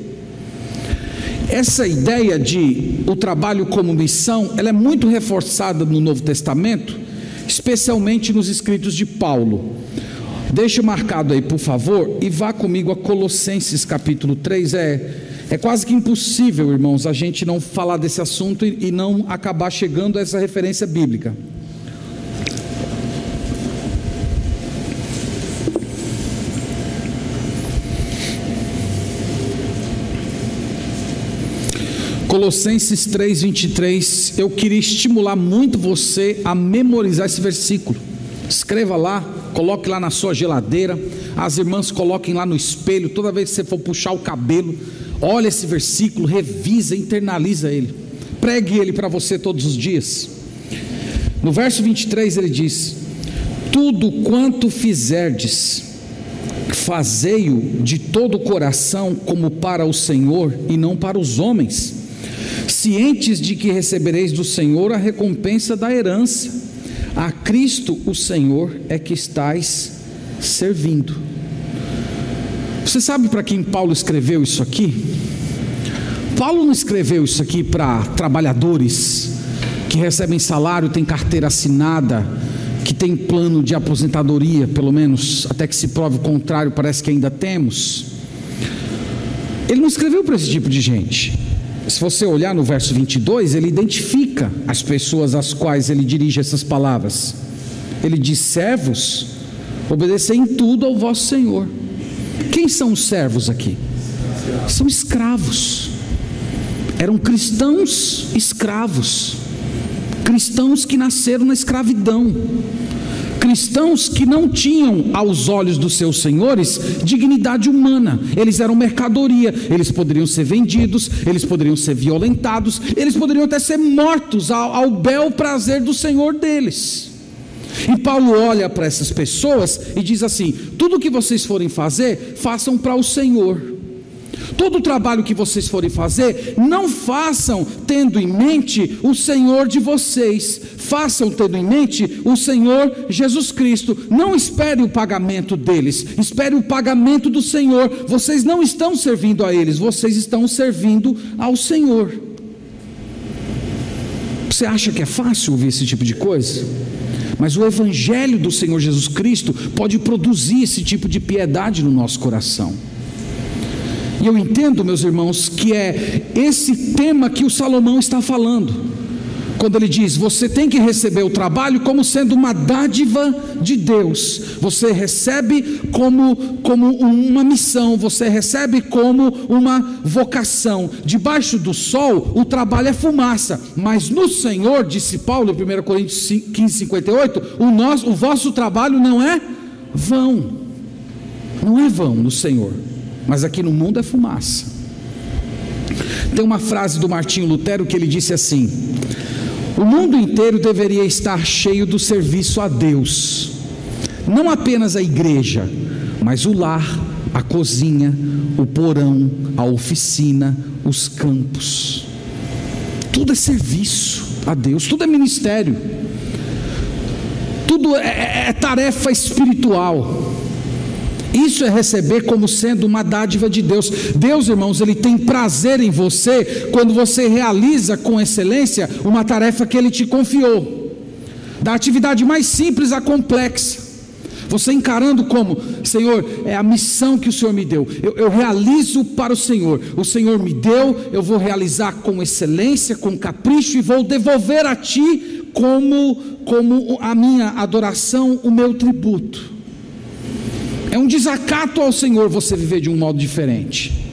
Essa ideia de o trabalho como missão, ela é muito reforçada no Novo Testamento, especialmente nos escritos de Paulo. Deixa marcado aí, por favor, e vá comigo a Colossenses capítulo 3, é é quase que impossível, irmãos, a gente não falar desse assunto e, não acabar chegando a essa referência bíblica. Colossenses 3:23, eu queria estimular muito você a memorizar esse versículo. Escreva lá, coloque lá na sua geladeira, as irmãs coloquem lá no espelho, toda vez que você for puxar o cabelo, Olha esse versículo, revisa, internaliza ele. Pregue ele para você todos os dias. No verso 23 ele diz: Tudo quanto fizerdes, fazei-o de todo o coração, como para o Senhor e não para os homens, cientes de que recebereis do Senhor a recompensa da herança. A Cristo, o Senhor, é que estais servindo. Você sabe para quem Paulo escreveu isso aqui? Paulo não escreveu isso aqui para trabalhadores que recebem salário, têm carteira assinada, que têm plano de aposentadoria, pelo menos até que se prove o contrário, parece que ainda temos. Ele não escreveu para esse tipo de gente. Se você olhar no verso 22, ele identifica as pessoas às quais ele dirige essas palavras. Ele diz: servos, obedecei em tudo ao vosso Senhor quem são os servos aqui? São escravos. Eram cristãos escravos. Cristãos que nasceram na escravidão. Cristãos que não tinham, aos olhos dos seus senhores, dignidade humana, eles eram mercadoria, eles poderiam ser vendidos, eles poderiam ser violentados, eles poderiam até ser mortos ao, ao bel prazer do senhor deles. E Paulo olha para essas pessoas e diz assim: tudo que vocês forem fazer, façam para o Senhor. Todo o trabalho que vocês forem fazer, não façam tendo em mente o Senhor de vocês, façam tendo em mente o Senhor Jesus Cristo. Não espere o pagamento deles, espere o pagamento do Senhor. Vocês não estão servindo a eles, vocês estão servindo ao Senhor. Você acha que é fácil ouvir esse tipo de coisa? Mas o Evangelho do Senhor Jesus Cristo pode produzir esse tipo de piedade no nosso coração. E eu entendo, meus irmãos, que é esse tema que o Salomão está falando. Quando ele diz: Você tem que receber o trabalho como sendo uma dádiva de Deus, você recebe como, como uma missão, você recebe como uma vocação. Debaixo do sol, o trabalho é fumaça, mas no Senhor, disse Paulo em 1 Coríntios 15, 58, o, nosso, o vosso trabalho não é vão, não é vão no Senhor mas aqui no mundo é fumaça. Tem uma frase do Martinho Lutero que ele disse assim: O mundo inteiro deveria estar cheio do serviço a Deus, não apenas a igreja, mas o lar, a cozinha, o porão, a oficina, os campos. Tudo é serviço a Deus, tudo é ministério, tudo é, é, é tarefa espiritual. Isso é receber como sendo uma dádiva de Deus. Deus, irmãos, Ele tem prazer em você quando você realiza com excelência uma tarefa que Ele te confiou, da atividade mais simples à complexa. Você encarando como, Senhor, é a missão que o Senhor me deu, eu, eu, realizo para o Senhor, o Senhor me deu, eu vou realizar com excelência, com capricho e vou devolver a Ti como, como a minha adoração, o meu tributo. É um desacato ao Senhor você viver de um modo diferente.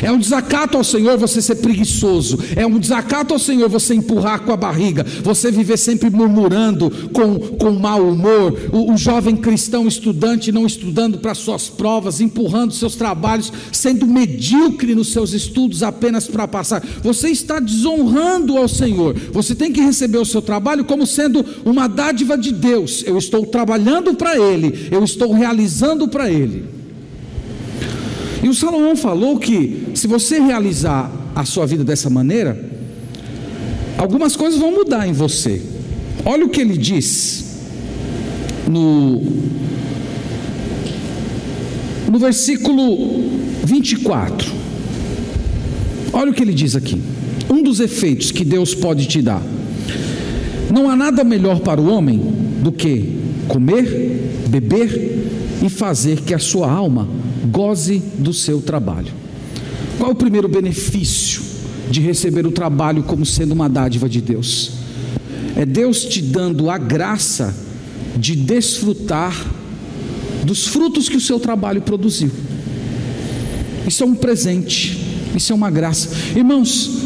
É um desacato ao Senhor você ser preguiçoso. É um desacato ao Senhor você empurrar com a barriga. Você viver sempre murmurando com, com mau humor. O, o jovem cristão estudante não estudando para suas provas, empurrando seus trabalhos, sendo medíocre nos seus estudos apenas para passar. Você está desonrando ao Senhor. Você tem que receber o seu trabalho como sendo uma dádiva de Deus. Eu estou trabalhando para Ele. Eu estou realizando para Ele. E o Salomão falou que se você realizar a sua vida dessa maneira, algumas coisas vão mudar em você. Olha o que ele diz no, no versículo 24. Olha o que ele diz aqui. Um dos efeitos que Deus pode te dar. Não há nada melhor para o homem do que comer, beber e fazer que a sua alma goze do seu trabalho. Qual é o primeiro benefício de receber o trabalho como sendo uma dádiva de Deus? É Deus te dando a graça de desfrutar dos frutos que o seu trabalho produziu. Isso é um presente, isso é uma graça. Irmãos,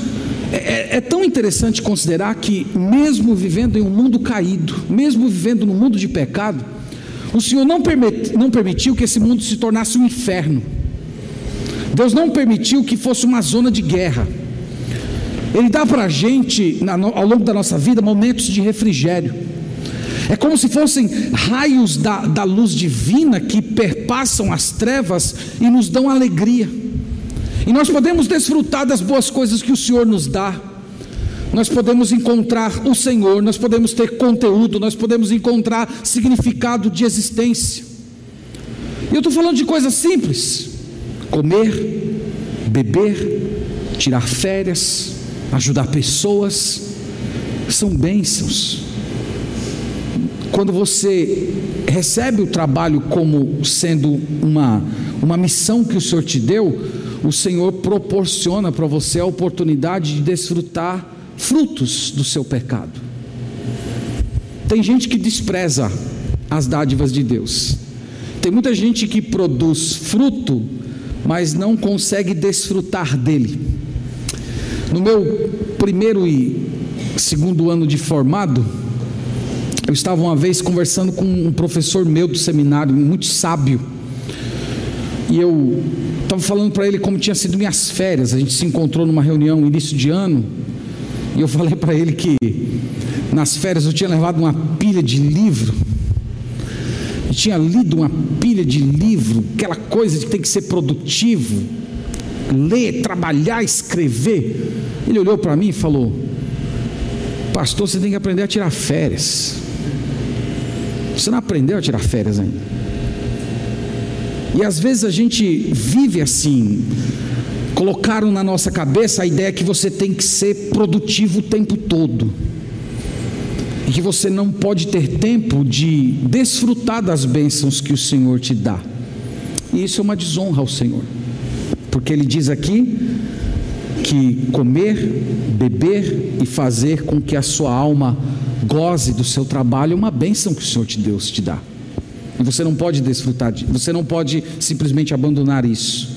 é, é, é, tão interessante considerar que, mesmo vivendo em um mundo caído, mesmo vivendo num mundo de pecado, o Senhor não, permit, não permitiu que esse mundo se tornasse um inferno. Deus não permitiu que fosse uma zona de guerra. Ele dá para a gente, ao longo da nossa vida, momentos de refrigério. É como se fossem raios da, da luz divina que perpassam as trevas e nos dão alegria. E nós podemos desfrutar das boas coisas que o Senhor nos dá nós podemos encontrar o Senhor, nós podemos ter conteúdo, nós podemos encontrar significado de existência. E eu estou falando de coisas simples: comer, beber, tirar férias, ajudar pessoas, são bênçãos. Quando você recebe o trabalho como sendo uma, uma missão que o Senhor te deu, o Senhor proporciona para você a oportunidade de desfrutar frutos do seu pecado. Tem gente que despreza as dádivas de Deus. Tem muita gente que produz fruto, mas não consegue desfrutar dele. No meu primeiro e segundo ano de formado, eu estava uma vez conversando com um professor meu do seminário, muito sábio. E eu estava falando para ele como tinha sido minhas férias. A gente se encontrou numa reunião início de ano. E eu falei para ele que nas férias eu tinha levado uma pilha de livro e tinha lido uma pilha de livro, aquela coisa de que tem que ser produtivo, ler, trabalhar, escrever. Ele olhou para mim e falou: Pastor, você tem que aprender a tirar férias. Você não aprendeu a tirar férias ainda. E às vezes a gente vive assim. Colocaram na nossa cabeça a ideia que você tem que ser produtivo o tempo todo. E que você não pode ter tempo de desfrutar das bênçãos que o Senhor te dá. E isso é uma desonra ao Senhor. Porque ele diz aqui que comer, beber e fazer com que a sua alma goze do seu trabalho é uma bênção que o Senhor te Deus te dá. E você não pode desfrutar de, você não pode simplesmente abandonar isso.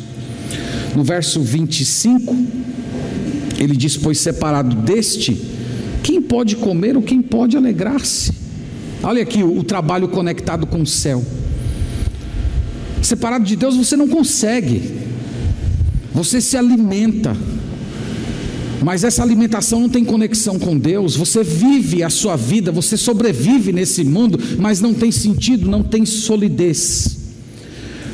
No verso 25, ele diz: Pois separado deste, quem pode comer ou quem pode alegrar-se? Olha aqui o, o trabalho conectado com o céu. Separado de Deus você não consegue, você se alimenta mas essa alimentação não tem conexão com Deus. Você vive a sua vida, você sobrevive nesse mundo, mas não tem sentido, não tem solidez.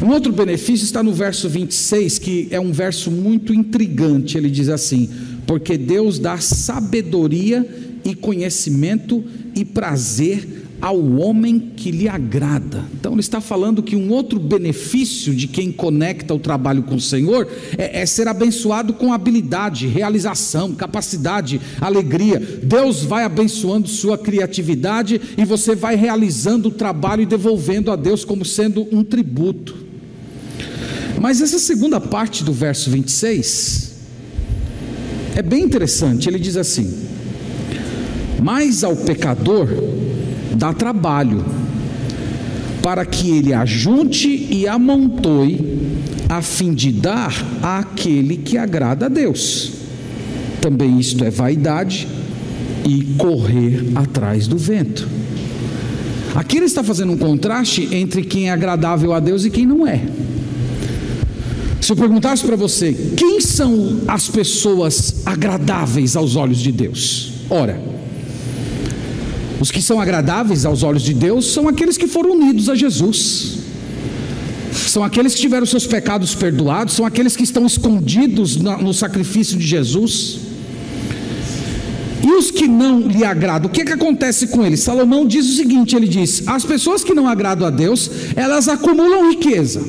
Um outro benefício está no verso 26, que é um verso muito intrigante. Ele diz assim: Porque Deus dá sabedoria e conhecimento e prazer ao homem que lhe agrada. Então, ele está falando que um outro benefício de quem conecta o trabalho com o Senhor é, é, ser abençoado com habilidade, realização, capacidade, alegria. Deus vai abençoando sua criatividade e você vai realizando o trabalho e devolvendo a Deus como sendo um tributo. Mas essa segunda parte do verso 26 é bem interessante. Ele diz assim: Mas ao pecador dá trabalho, para que ele ajunte e amontoe, a fim de dar àquele que agrada a Deus. Também isto é vaidade e correr atrás do vento. Aqui ele está fazendo um contraste entre quem é agradável a Deus e quem não é. Se eu perguntasse para você, quem são as pessoas agradáveis aos olhos de Deus? Ora, os que são agradáveis aos olhos de Deus são aqueles que foram unidos a Jesus. São aqueles que tiveram seus pecados perdoados, são aqueles que estão escondidos no sacrifício de Jesus. E os que não lhe agradam, o que, é que acontece com eles? Salomão diz o seguinte: ele diz, as pessoas que não agradam a Deus, elas acumulam riqueza,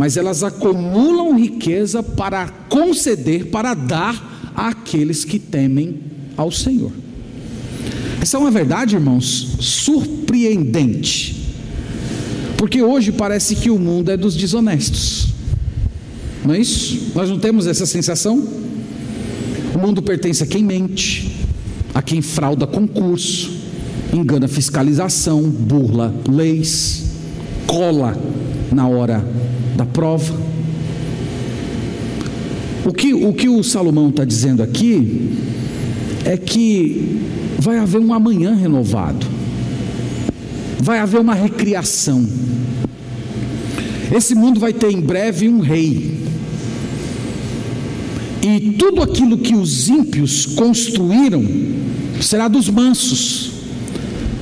mas elas acumulam riqueza para conceder, para dar àqueles que temem ao Senhor. Essa é uma verdade, irmãos, surpreendente. Porque hoje parece que o mundo é dos desonestos. Não é isso? Nós não temos essa sensação? O mundo pertence a quem mente, a quem frauda concurso, engana fiscalização, burla leis, cola na hora da prova. O que o, que o Salomão está dizendo aqui é que vai haver um amanhã renovado, vai haver uma recriação. Esse mundo vai ter em breve um rei, e tudo aquilo que os ímpios construíram será dos mansos,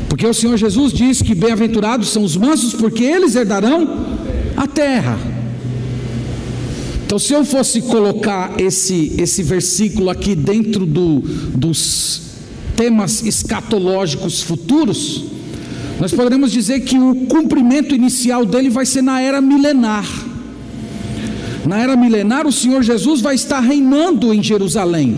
porque o Senhor Jesus diz que bem-aventurados são os mansos, porque eles herdarão a terra. Então, se eu fosse colocar esse, esse versículo aqui dentro do, dos temas escatológicos futuros, nós poderemos dizer que o cumprimento inicial dele vai ser na era milenar. Na era milenar, o Senhor Jesus vai estar reinando em Jerusalém.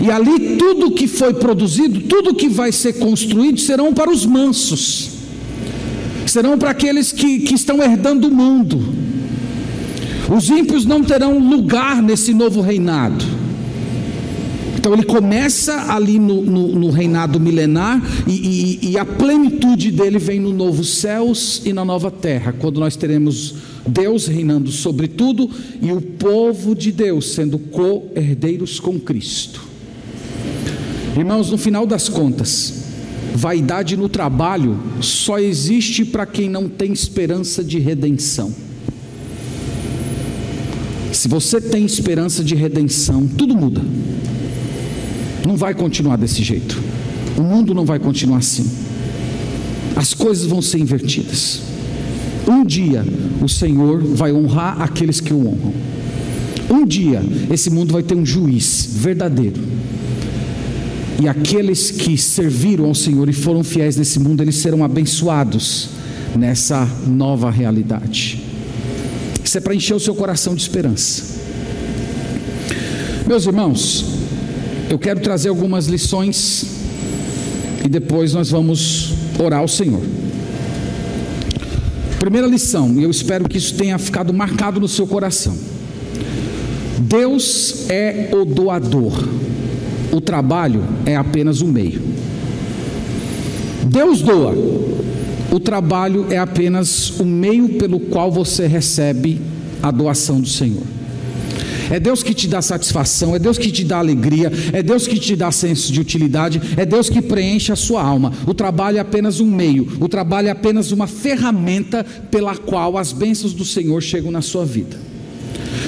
E ali tudo que foi produzido, tudo que vai ser construído, serão para os mansos, serão para aqueles que, que estão herdando o mundo. Os ímpios não terão lugar nesse novo reinado. Então ele começa ali no, no, no reinado milenar e, e, e a plenitude dele vem no novo céus e na nova terra, quando nós teremos Deus reinando sobre tudo e o povo de Deus sendo co-herdeiros com Cristo. Irmãos, no final das contas, vaidade no trabalho só existe para quem não tem esperança de redenção. Se você tem esperança de redenção, tudo muda. Não vai continuar desse jeito. O mundo não vai continuar assim. as coisas vão ser invertidas. Um dia o Senhor vai honrar aqueles que o honram. Um dia esse mundo vai ter um juiz verdadeiro. E aqueles que serviram ao Senhor e foram fiéis nesse mundo, eles serão abençoados nessa nova realidade. Isso é para encher o seu coração de esperança. Meus irmãos, eu quero trazer algumas lições e depois nós vamos orar ao Senhor. Primeira lição, e eu espero que isso tenha ficado marcado no seu coração. Deus é o doador, o trabalho é apenas o meio. Deus doa, o trabalho é apenas o meio pelo qual você recebe a doação do Senhor. É Deus que te dá satisfação, é Deus que te dá alegria, é Deus que te dá senso de utilidade, é Deus que preenche a sua alma. O trabalho é apenas um meio, o trabalho é apenas uma ferramenta pela qual as bênçãos do Senhor chegam na sua vida.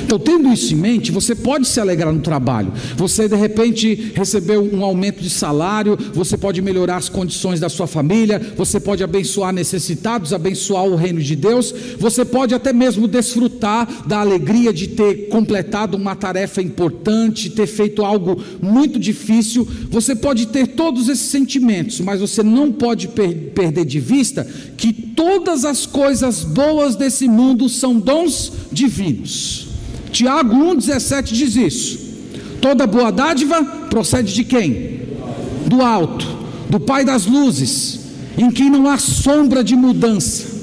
Então, tendo isso em mente, você pode se alegrar no trabalho. Você de repente recebeu um aumento de salário, você pode melhorar as condições da sua família, você pode abençoar necessitados, abençoar o reino de Deus, você pode até mesmo desfrutar da alegria de ter completado uma tarefa importante, ter feito algo muito difícil. Você pode ter todos esses sentimentos, mas você não pode per perder de vista que todas as coisas boas desse mundo são dons divinos. Tiago 1,17 diz isso. Toda boa dádiva procede de quem? Do alto, do Pai das luzes, em quem não há sombra de mudança.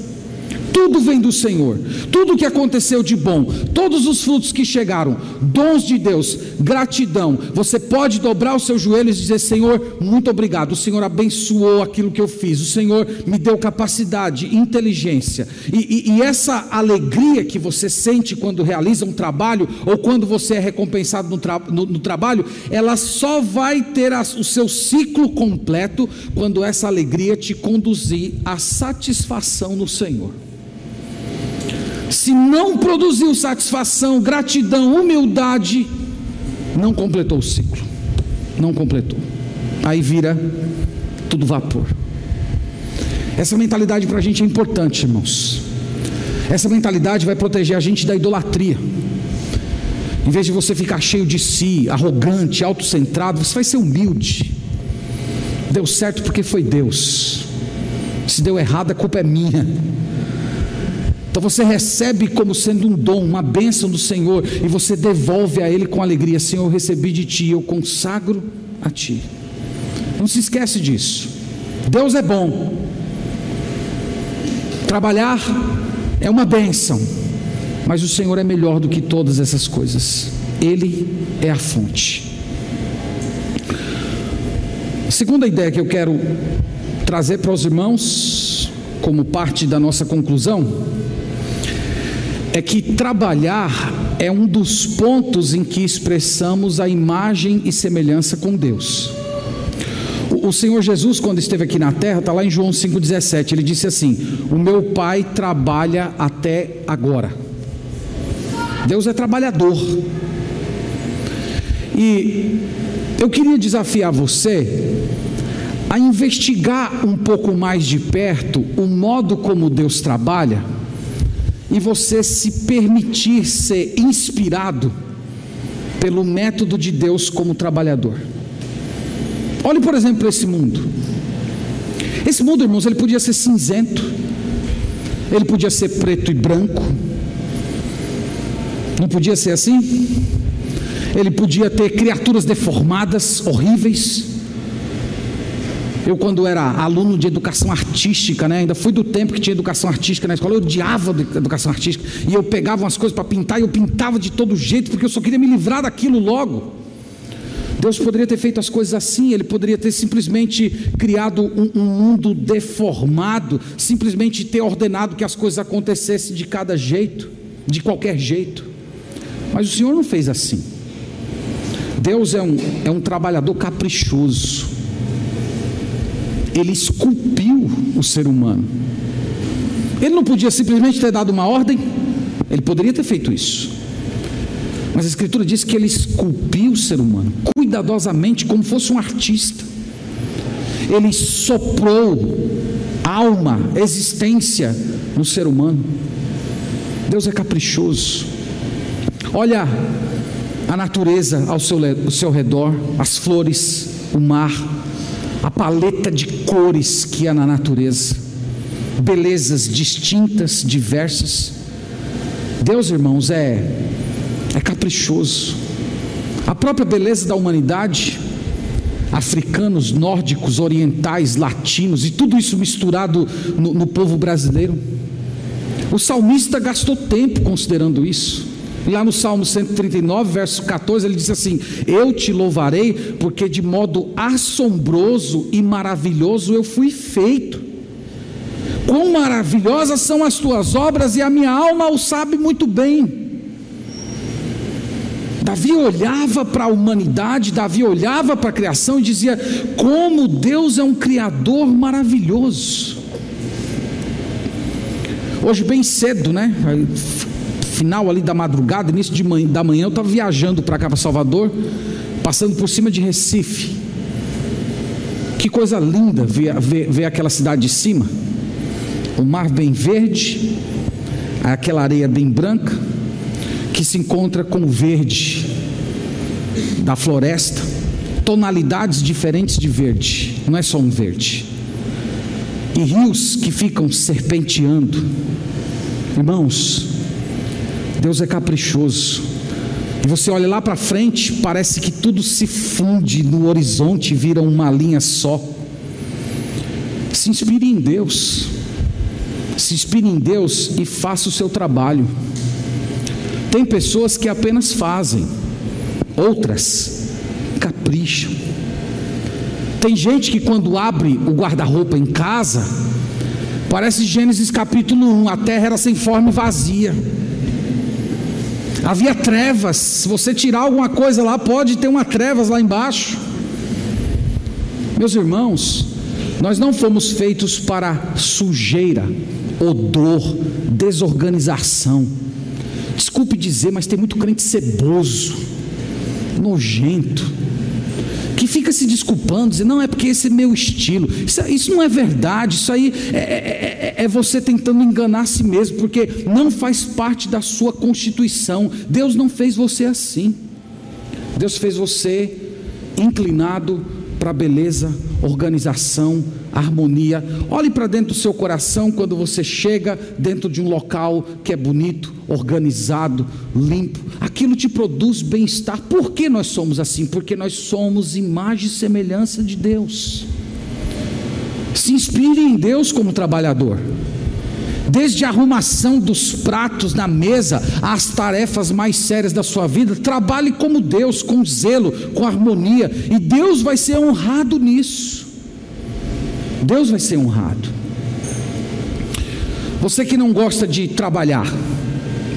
Tudo vem do Senhor, tudo que aconteceu de bom, todos os frutos que chegaram, dons de Deus, gratidão. Você pode dobrar os seus joelhos e dizer: Senhor, muito obrigado. O Senhor abençoou aquilo que eu fiz, o Senhor me deu capacidade, inteligência. E, e, e essa alegria que você sente quando realiza um trabalho ou quando você é recompensado no, tra no, no trabalho, ela só vai ter o seu ciclo completo quando essa alegria te conduzir à satisfação no Senhor se não produziu satisfação, gratidão, humildade, não completou o ciclo. Não completou. Aí vira tudo vapor. Essa mentalidade para a gente é importante, irmãos. Essa mentalidade vai proteger a gente da idolatria. Em vez de você ficar cheio de si, arrogante, autocentrado, você vai ser humilde. Deu certo porque foi Deus. Se deu errado, a culpa é minha. Então você recebe como sendo um dom, uma bênção do Senhor, e você devolve a Ele com alegria: Senhor, eu recebi de Ti, eu consagro a Ti. Não se esquece disso. Deus é bom. Trabalhar é uma bênção, mas o Senhor é melhor do que todas essas coisas. Ele é a fonte. A segunda ideia que eu quero trazer para os irmãos, como parte da nossa conclusão, é que trabalhar é um dos pontos em que expressamos a imagem e semelhança com Deus. O Senhor Jesus, quando esteve aqui na terra, está lá em João 5,17, ele disse assim: O meu Pai trabalha até agora. Deus é trabalhador. E eu queria desafiar você a investigar um pouco mais de perto o modo como Deus trabalha e você se permitir ser inspirado pelo método de Deus como trabalhador. Olhe, por exemplo, esse mundo. Esse mundo, irmãos, ele podia ser cinzento, ele podia ser preto e branco, não podia ser assim? Ele podia ter criaturas deformadas, horríveis, eu, quando era aluno de educação artística, né, ainda fui do tempo que tinha educação artística na escola, eu odiava educação artística. E eu pegava umas coisas para pintar e eu pintava de todo jeito, porque eu só queria me livrar daquilo logo. Deus poderia ter feito as coisas assim, Ele poderia ter simplesmente criado um, um, mundo deformado, simplesmente ter ordenado que as coisas acontecessem de cada jeito, de qualquer jeito. Mas o Senhor não fez assim. Deus é um, é um trabalhador caprichoso ele esculpiu o ser humano. Ele não podia simplesmente ter dado uma ordem, ele poderia ter feito isso. Mas a Escritura diz que ele esculpiu o ser humano, cuidadosamente, como fosse um artista. Ele soprou alma, existência no ser humano. Deus é caprichoso. Olha a natureza ao seu, ao seu redor, as flores, o mar, a paleta de cores que há na natureza, belezas distintas, diversas. Deus, irmãos, é, é caprichoso. A própria beleza da humanidade, africanos, nórdicos, orientais, latinos e tudo isso misturado no, no povo brasileiro. O salmista gastou tempo considerando isso. Lá no Salmo 139, verso 14, ele diz assim: Eu te louvarei, porque de modo assombroso e maravilhoso eu fui feito. Quão maravilhosas são as tuas obras, e a minha alma o sabe muito bem. Davi olhava para a humanidade, Davi olhava para a criação e dizia: Como Deus é um Criador maravilhoso. Hoje, bem cedo, né? Final ali da madrugada, início de manhã, da manhã, eu estava viajando para cá, para Salvador, passando por cima de Recife. Que coisa linda ver, ver, ver aquela cidade de cima. O mar bem verde, aquela areia bem branca, que se encontra com o verde da floresta, tonalidades diferentes de verde, não é só um verde. E rios que ficam serpenteando. Irmãos, Deus é caprichoso. E você olha lá para frente, parece que tudo se funde no horizonte, vira uma linha só. Se inspire em Deus. Se inspire em Deus e faça o seu trabalho. Tem pessoas que apenas fazem, outras capricham. Tem gente que quando abre o guarda-roupa em casa, parece Gênesis capítulo 1, a terra era sem forma e vazia havia trevas. Se você tirar alguma coisa lá, pode ter uma trevas lá embaixo. Meus irmãos, nós não fomos feitos para sujeira, odor, desorganização. Desculpe dizer, mas tem muito crente ceboso, nojento que fica se desculpando, dizendo, não, é porque esse é meu estilo. Isso, isso não é verdade, isso aí é, é, é, é você tentando enganar a si mesmo, porque não faz parte da sua constituição. Deus não fez você assim. Deus fez você inclinado para beleza, organização, harmonia. Olhe para dentro do seu coração quando você chega dentro de um local que é bonito, organizado, limpo. Aquilo te produz bem-estar. Por que nós somos assim? Porque nós somos imagem e semelhança de Deus. Se inspire em Deus como trabalhador. Desde a arrumação dos pratos na mesa às tarefas mais sérias da sua vida, trabalhe como Deus, com zelo, com harmonia, e Deus vai ser honrado nisso. Deus vai ser honrado. Você que não gosta de trabalhar,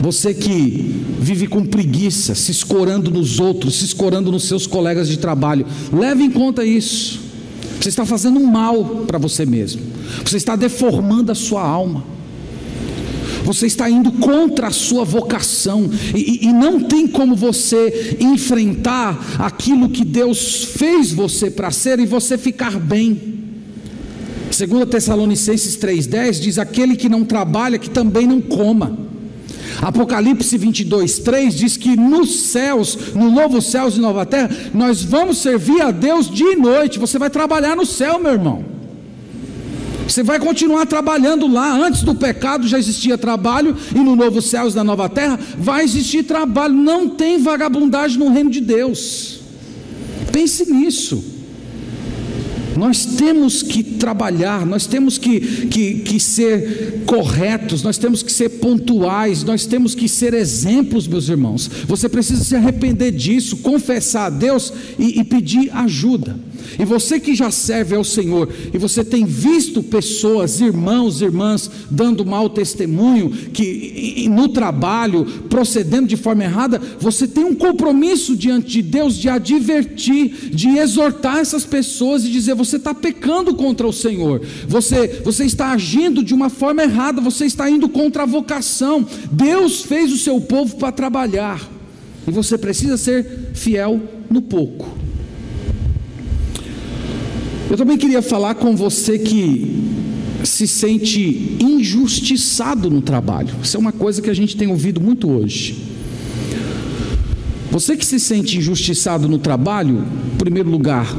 você que vive com preguiça, se escorando nos outros, se escorando nos seus colegas de trabalho, leve em conta isso. Você está fazendo mal para você mesmo, você está deformando a sua alma, você está indo contra a sua vocação, e, e não tem como você enfrentar aquilo que Deus fez você para ser e você ficar bem. 2 Tessalonicenses 3,10 diz: Aquele que não trabalha, que também não coma. Apocalipse 22, 3 diz que nos céus, no novo céus e nova terra, nós vamos servir a Deus dia e noite. Você vai trabalhar no céu, meu irmão. Você vai continuar trabalhando lá. Antes do pecado já existia trabalho, e no novo céus e na nova terra vai existir trabalho. Não tem vagabundagem no reino de Deus. Pense nisso. Nós temos que trabalhar, nós temos que, que, que ser corretos, nós temos que ser pontuais, nós temos que ser exemplos, meus irmãos. Você precisa se arrepender disso, confessar a Deus e, e pedir ajuda. E você que já serve ao Senhor, e você tem visto pessoas, irmãos, irmãs, dando mau testemunho, que no trabalho, procedendo de forma errada, você tem um compromisso diante de Deus de advertir, de exortar essas pessoas e dizer: você está pecando contra o Senhor, você, você está agindo de uma forma errada, você está indo contra a vocação. Deus fez o seu povo para trabalhar, e você precisa ser fiel no pouco. Eu também queria falar com você que se sente injustiçado no trabalho. Isso é uma coisa que a gente tem ouvido muito hoje. Você que se sente injustiçado no trabalho, em primeiro lugar,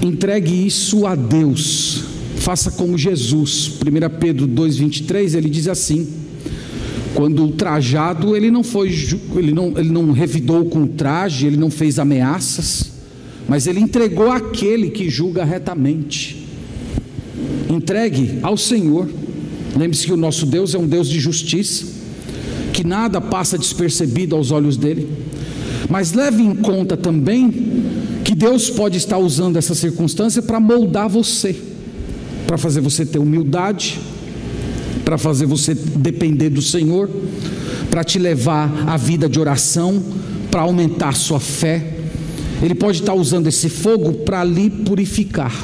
entregue isso a Deus. Faça como Jesus. 1 Pedro 2:23, ele diz assim: quando ultrajado, ele não foi ele não, ele não revidou com o traje, ele não fez ameaças, mas ele entregou aquele que julga retamente. Entregue ao Senhor. Lembre-se que o nosso Deus é um Deus de justiça, que nada passa despercebido aos olhos dele. Mas leve em conta também que Deus pode estar usando essa circunstância para moldar você, para fazer você ter humildade, para fazer você depender do Senhor, para te levar à vida de oração, para aumentar sua fé. Ele pode estar usando esse fogo para lhe purificar.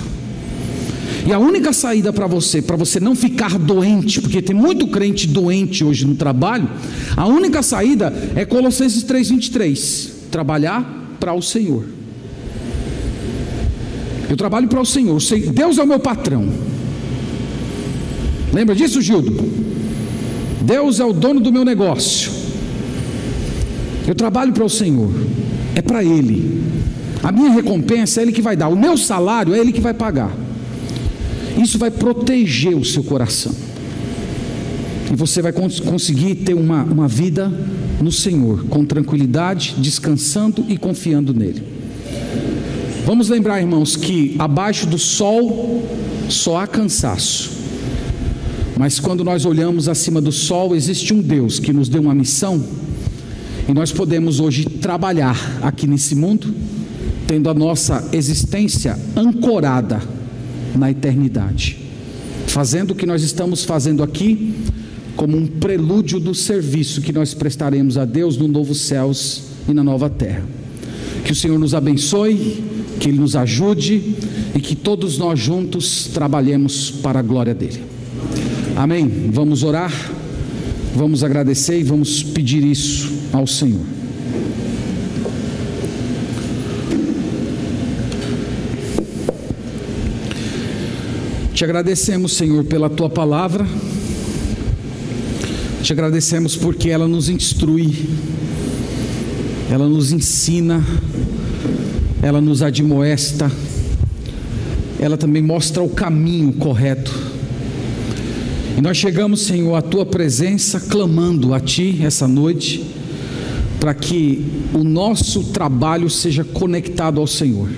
E a única saída para você, para você não ficar doente, porque tem muito crente doente hoje no trabalho, a única saída é Colossenses 3:23, trabalhar para o Senhor. Eu trabalho para o Senhor, Deus é o meu patrão. Lembra disso, Gildo? Deus é o dono do meu negócio. Eu trabalho para o Senhor, é para Ele. A minha recompensa é Ele que vai dar, o meu salário é Ele que vai pagar. Isso vai proteger o seu coração. E você vai cons conseguir ter uma, uma vida no Senhor, com tranquilidade, descansando e confiando nele. Vamos lembrar, irmãos, que abaixo do sol só há cansaço. Mas quando nós olhamos acima do sol, existe um Deus que nos deu uma missão e nós podemos hoje trabalhar aqui nesse mundo, tendo a nossa existência ancorada na eternidade, fazendo o que nós estamos fazendo aqui como um prelúdio do serviço que nós prestaremos a Deus no novo céus e na nova terra. Que o Senhor nos abençoe, que Ele nos ajude e que todos nós juntos trabalhemos para a glória dEle. Amém. Vamos orar, vamos agradecer e vamos pedir isso ao Senhor. Te agradecemos, Senhor, pela tua palavra. Te agradecemos porque ela nos instrui, ela nos ensina, ela nos admoesta, ela também mostra o caminho correto. E nós chegamos, Senhor, à tua presença, clamando a Ti essa noite, para que o nosso trabalho seja conectado ao Senhor.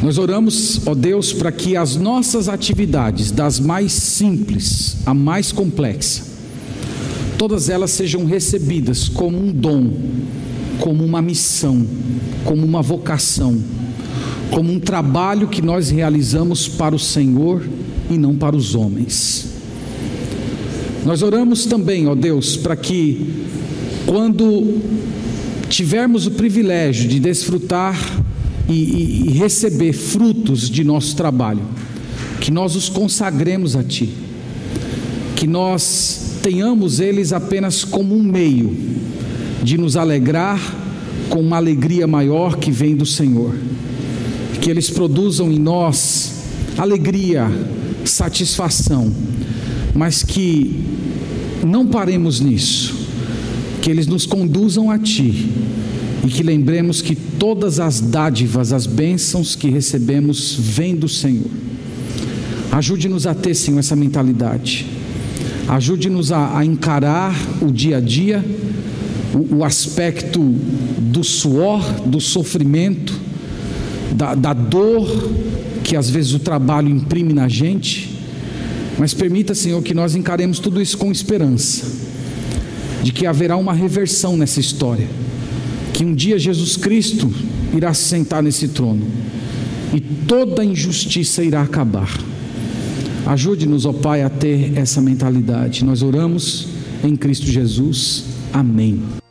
Nós oramos, ó Deus, para que as nossas atividades, das mais simples à mais complexa, todas elas sejam recebidas como um dom, como uma missão, como uma vocação, como um trabalho que nós realizamos para o Senhor e não para os homens. Nós oramos também, ó Deus, para que quando tivermos o privilégio de desfrutar e, e, receber frutos de nosso trabalho, que nós os consagremos a Ti, que nós tenhamos eles apenas como um meio de nos alegrar com uma alegria maior que vem do Senhor, que eles produzam em nós alegria, satisfação, mas que não paremos nisso, que eles nos conduzam a Ti e que lembremos que todas as dádivas, as bênçãos que recebemos vêm do Senhor. Ajude-nos a ter, Senhor, essa mentalidade. Ajude-nos a, a, encarar o dia a dia, o, o aspecto do suor, do sofrimento, da, da dor que às vezes o trabalho imprime na gente. Mas permita, Senhor, que nós encaremos tudo isso com esperança, de que haverá uma reversão nessa história que um dia Jesus Cristo irá se sentar nesse trono e toda injustiça irá acabar. Ajude-nos, ó Pai, a ter essa mentalidade. Nós oramos em Cristo Jesus. Amém.